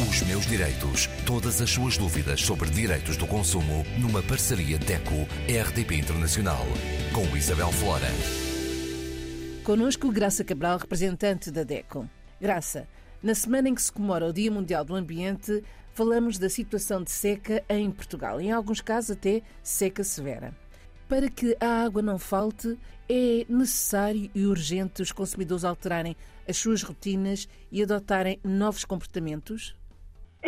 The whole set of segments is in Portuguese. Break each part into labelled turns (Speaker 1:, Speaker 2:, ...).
Speaker 1: Os meus direitos. Todas as suas dúvidas sobre direitos do consumo numa parceria DECO-RDP Internacional. Com Isabel Flora.
Speaker 2: Conosco, Graça Cabral, representante da DECO. Graça, na semana em que se comemora o Dia Mundial do Ambiente, falamos da situação de seca em Portugal, em alguns casos até seca severa. Para que a água não falte, é necessário e urgente os consumidores alterarem as suas rotinas e adotarem novos comportamentos?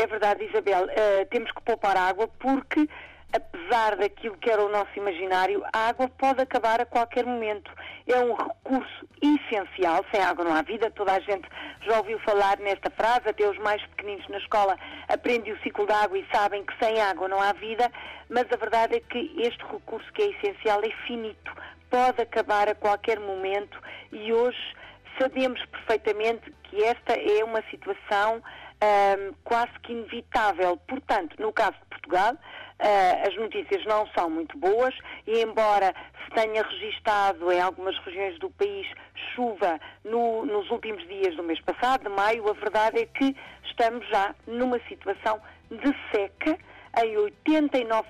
Speaker 3: É verdade, Isabel. Uh, temos que poupar água porque, apesar daquilo que era o nosso imaginário, a água pode acabar a qualquer momento. É um recurso essencial. Sem água não há vida. Toda a gente já ouviu falar nesta frase, até os mais pequeninos na escola aprendem o ciclo da água e sabem que sem água não há vida. Mas a verdade é que este recurso que é essencial é finito. Pode acabar a qualquer momento e hoje sabemos perfeitamente que esta é uma situação um, quase que inevitável. Portanto, no caso de Portugal, uh, as notícias não são muito boas e, embora se tenha registado em algumas regiões do país chuva no, nos últimos dias do mês passado, de maio, a verdade é que estamos já numa situação de seca em 89%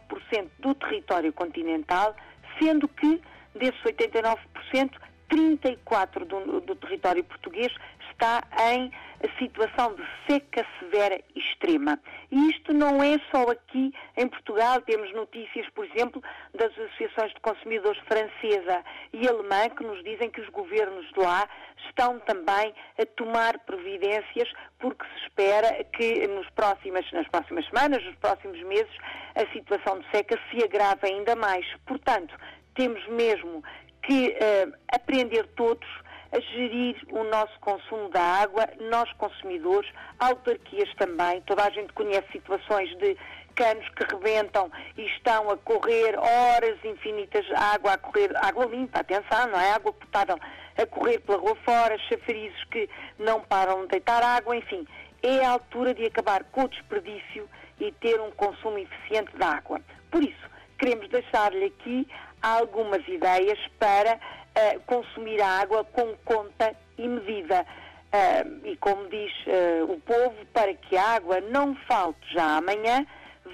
Speaker 3: do território continental, sendo que desses 89%, 34% do, do território português está em situação de seca severa extrema. E isto não é só aqui em Portugal. Temos notícias, por exemplo, das associações de consumidores francesa e alemã que nos dizem que os governos de lá estão também a tomar providências porque se espera que nos próximas, nas próximas semanas, nos próximos meses, a situação de seca se agrave ainda mais. Portanto, temos mesmo que uh, aprender todos a gerir o nosso consumo da água, nós consumidores, autarquias também. Toda a gente conhece situações de canos que rebentam e estão a correr horas infinitas, água a correr, água limpa, atenção, não é água potável, a correr pela rua fora, chafarizes que não param de deitar água, enfim. É a altura de acabar com o desperdício e ter um consumo eficiente da água. Por isso, queremos deixar-lhe aqui algumas ideias para uh, consumir a água com conta e medida. Uh, e como diz uh, o povo, para que a água não falte já amanhã,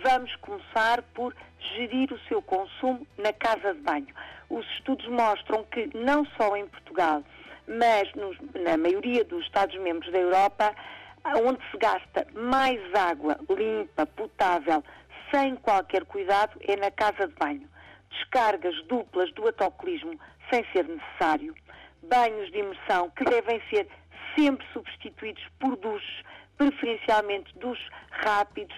Speaker 3: vamos começar por gerir o seu consumo na casa de banho. Os estudos mostram que não só em Portugal, mas nos, na maioria dos Estados-membros da Europa, onde se gasta mais água limpa, potável, sem qualquer cuidado, é na casa de banho. Descargas duplas do autocolismo sem ser necessário, banhos de imersão que devem ser sempre substituídos por duches, preferencialmente duches rápidos,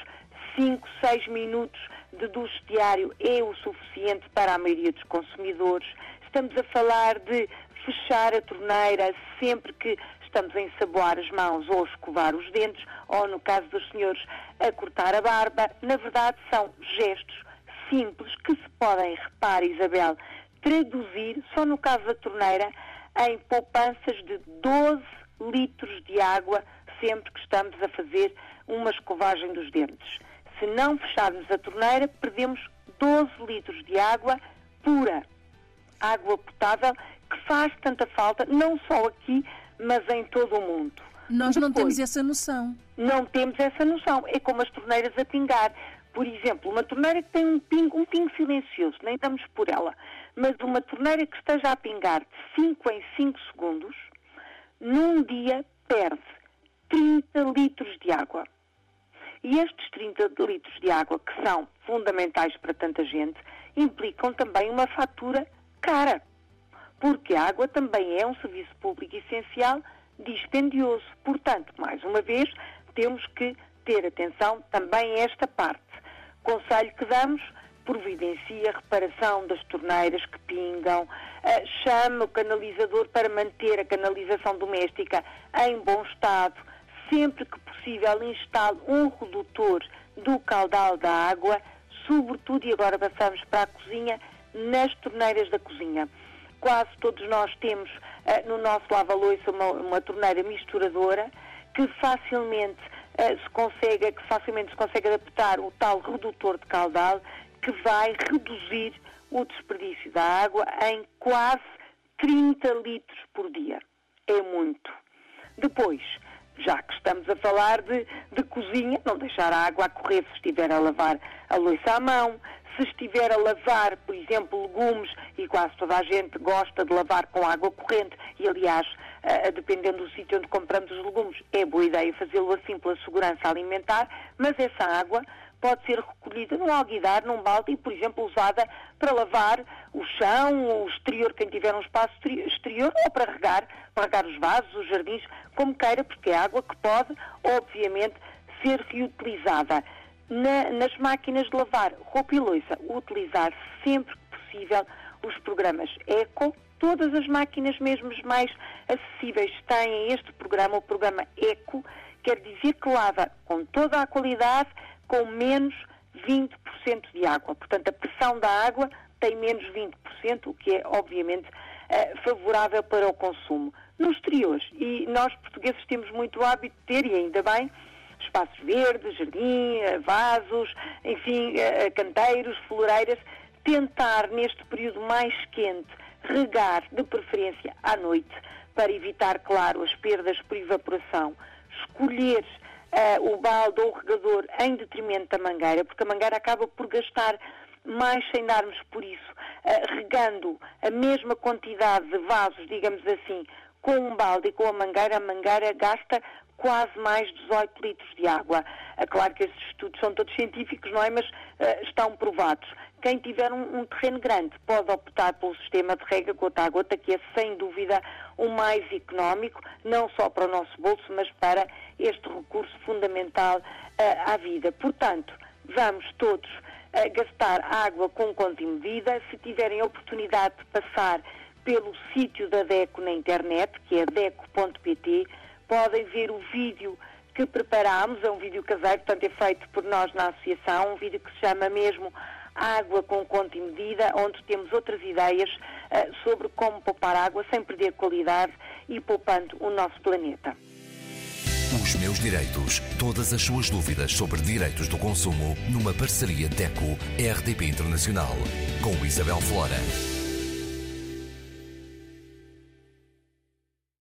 Speaker 3: 5, 6 minutos de duche diário é o suficiente para a maioria dos consumidores. Estamos a falar de fechar a torneira sempre que estamos a ensaboar as mãos ou a escovar os dentes, ou no caso dos senhores, a cortar a barba. Na verdade, são gestos simples que se podem, repare Isabel, traduzir, só no caso da torneira, em poupanças de 12 litros de água sempre que estamos a fazer uma escovagem dos dentes. Se não fecharmos a torneira, perdemos 12 litros de água pura, água potável, que faz tanta falta, não só aqui, mas em todo o mundo.
Speaker 2: Nós Depois, não temos essa noção.
Speaker 3: Não temos essa noção. É como as torneiras a pingar. Por exemplo, uma torneira que tem um pingo, um pingo silencioso, nem damos por ela mas uma torneira que esteja a pingar de 5 em 5 segundos, num dia perde 30 litros de água. E estes 30 litros de água, que são fundamentais para tanta gente, implicam também uma fatura cara. Porque a água também é um serviço público essencial dispendioso. Portanto, mais uma vez, temos que ter atenção também a esta parte. Conselho que damos providencia a reparação das torneiras que pingam, uh, chama o canalizador para manter a canalização doméstica em bom estado, sempre que possível instale um redutor do caudal da água, sobretudo, e agora passamos para a cozinha, nas torneiras da cozinha. Quase todos nós temos uh, no nosso lava-loiça uma, uma torneira misturadora que facilmente se consegue, que facilmente se consegue adaptar o tal redutor de caudal que vai reduzir o desperdício da água em quase 30 litros por dia. É muito. Depois, já que estamos a falar de, de cozinha, não deixar a água a correr se estiver a lavar a louça à mão, se estiver a lavar, por exemplo, legumes, e quase toda a gente gosta de lavar com água corrente, e aliás, dependendo do sítio onde compramos os legumes, é boa ideia fazê-lo assim pela segurança alimentar, mas essa água pode ser recolhida num alguidar, num balde e, por exemplo, usada para lavar o chão, o exterior, quem tiver um espaço exterior, ou para regar, para regar os vasos, os jardins, como queira, porque é água que pode, obviamente, ser reutilizada. Na, nas máquinas de lavar roupa e louça, utilizar sempre que possível os programas ECO. Todas as máquinas, mesmo mais acessíveis, têm este programa, o programa ECO, quer dizer que lava com toda a qualidade, com menos 20% de água. Portanto, a pressão da água tem menos 20%, o que é, obviamente, eh, favorável para o consumo. Nos exteriores, e nós portugueses temos muito hábito de ter, e ainda bem, espaços verdes, jardim, eh, vasos, enfim, eh, canteiros, floreiras, tentar neste período mais quente regar de preferência à noite para evitar, claro, as perdas por evaporação, escolher uh, o balde ou o regador em detrimento da mangueira, porque a mangueira acaba por gastar mais sem darmos por isso, uh, regando a mesma quantidade de vasos, digamos assim, com um balde e com a mangueira, a mangueira gasta quase mais 18 litros de água. É claro que estes estudos são todos científicos, não é? Mas uh, estão provados. Quem tiver um, um, terreno grande pode optar pelo sistema de rega gota a gota, que é sem dúvida o mais económico, não só para o nosso bolso, mas para este recurso fundamental uh, à vida. Portanto, vamos todos uh, gastar água com conta e medida. Se tiverem a oportunidade de passar pelo sítio da DECO na internet, que é deco.pt, podem ver o vídeo que preparámos, é um vídeo caseiro, portanto é feito por nós na associação, um vídeo que se chama mesmo Água com conta e medida, onde temos outras ideias uh, sobre como poupar água sem perder qualidade e poupando o nosso planeta.
Speaker 1: Os meus direitos. Todas as suas dúvidas sobre direitos do consumo numa parceria DECO-RDP Internacional com Isabel Flora.